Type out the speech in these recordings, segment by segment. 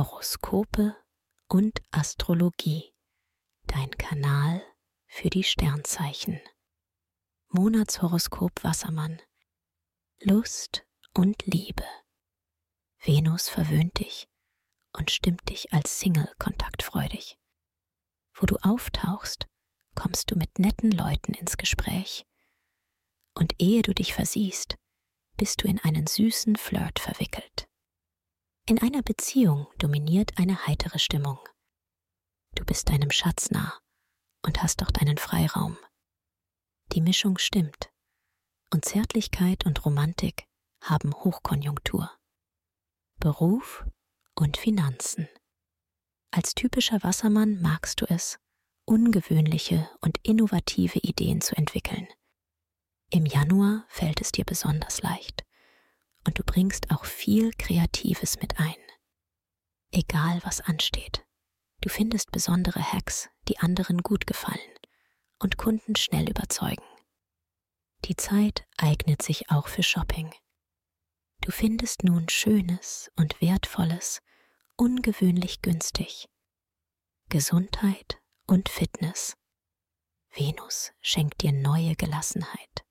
Horoskope und Astrologie. Dein Kanal für die Sternzeichen. Monatshoroskop Wassermann. Lust und Liebe. Venus verwöhnt dich und stimmt dich als Single kontaktfreudig. Wo du auftauchst, kommst du mit netten Leuten ins Gespräch. Und ehe du dich versiehst, bist du in einen süßen Flirt verwickelt. In einer Beziehung dominiert eine heitere Stimmung. Du bist deinem Schatz nah und hast doch deinen Freiraum. Die Mischung stimmt und Zärtlichkeit und Romantik haben Hochkonjunktur. Beruf und Finanzen. Als typischer Wassermann magst du es, ungewöhnliche und innovative Ideen zu entwickeln. Im Januar fällt es dir besonders leicht und du bringst auch viel Kreatives mit ein. Egal was ansteht, du findest besondere Hacks, die anderen gut gefallen und Kunden schnell überzeugen. Die Zeit eignet sich auch für Shopping. Du findest nun Schönes und Wertvolles ungewöhnlich günstig. Gesundheit und Fitness. Venus schenkt dir neue Gelassenheit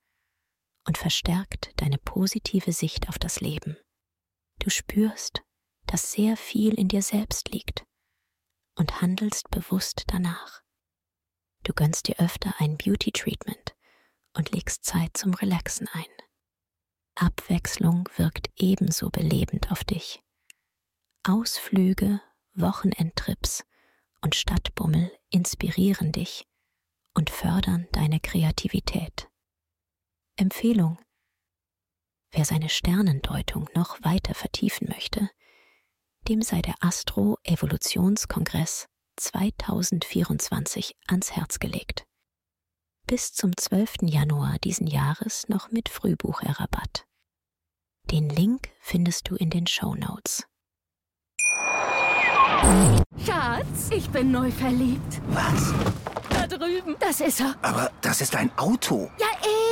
und verstärkt deine positive Sicht auf das Leben. Du spürst, dass sehr viel in dir selbst liegt und handelst bewusst danach. Du gönnst dir öfter ein Beauty Treatment und legst Zeit zum Relaxen ein. Abwechslung wirkt ebenso belebend auf dich. Ausflüge, Wochenendtrips und Stadtbummel inspirieren dich und fördern deine Kreativität. Empfehlung. Wer seine Sternendeutung noch weiter vertiefen möchte, dem sei der Astro-Evolutionskongress 2024 ans Herz gelegt. Bis zum 12. Januar diesen Jahres noch mit Frühbucherrabatt. Den Link findest du in den Show Notes. Schatz, ich bin neu verliebt. Was? Da drüben. Das ist er. Aber das ist ein Auto. Ja,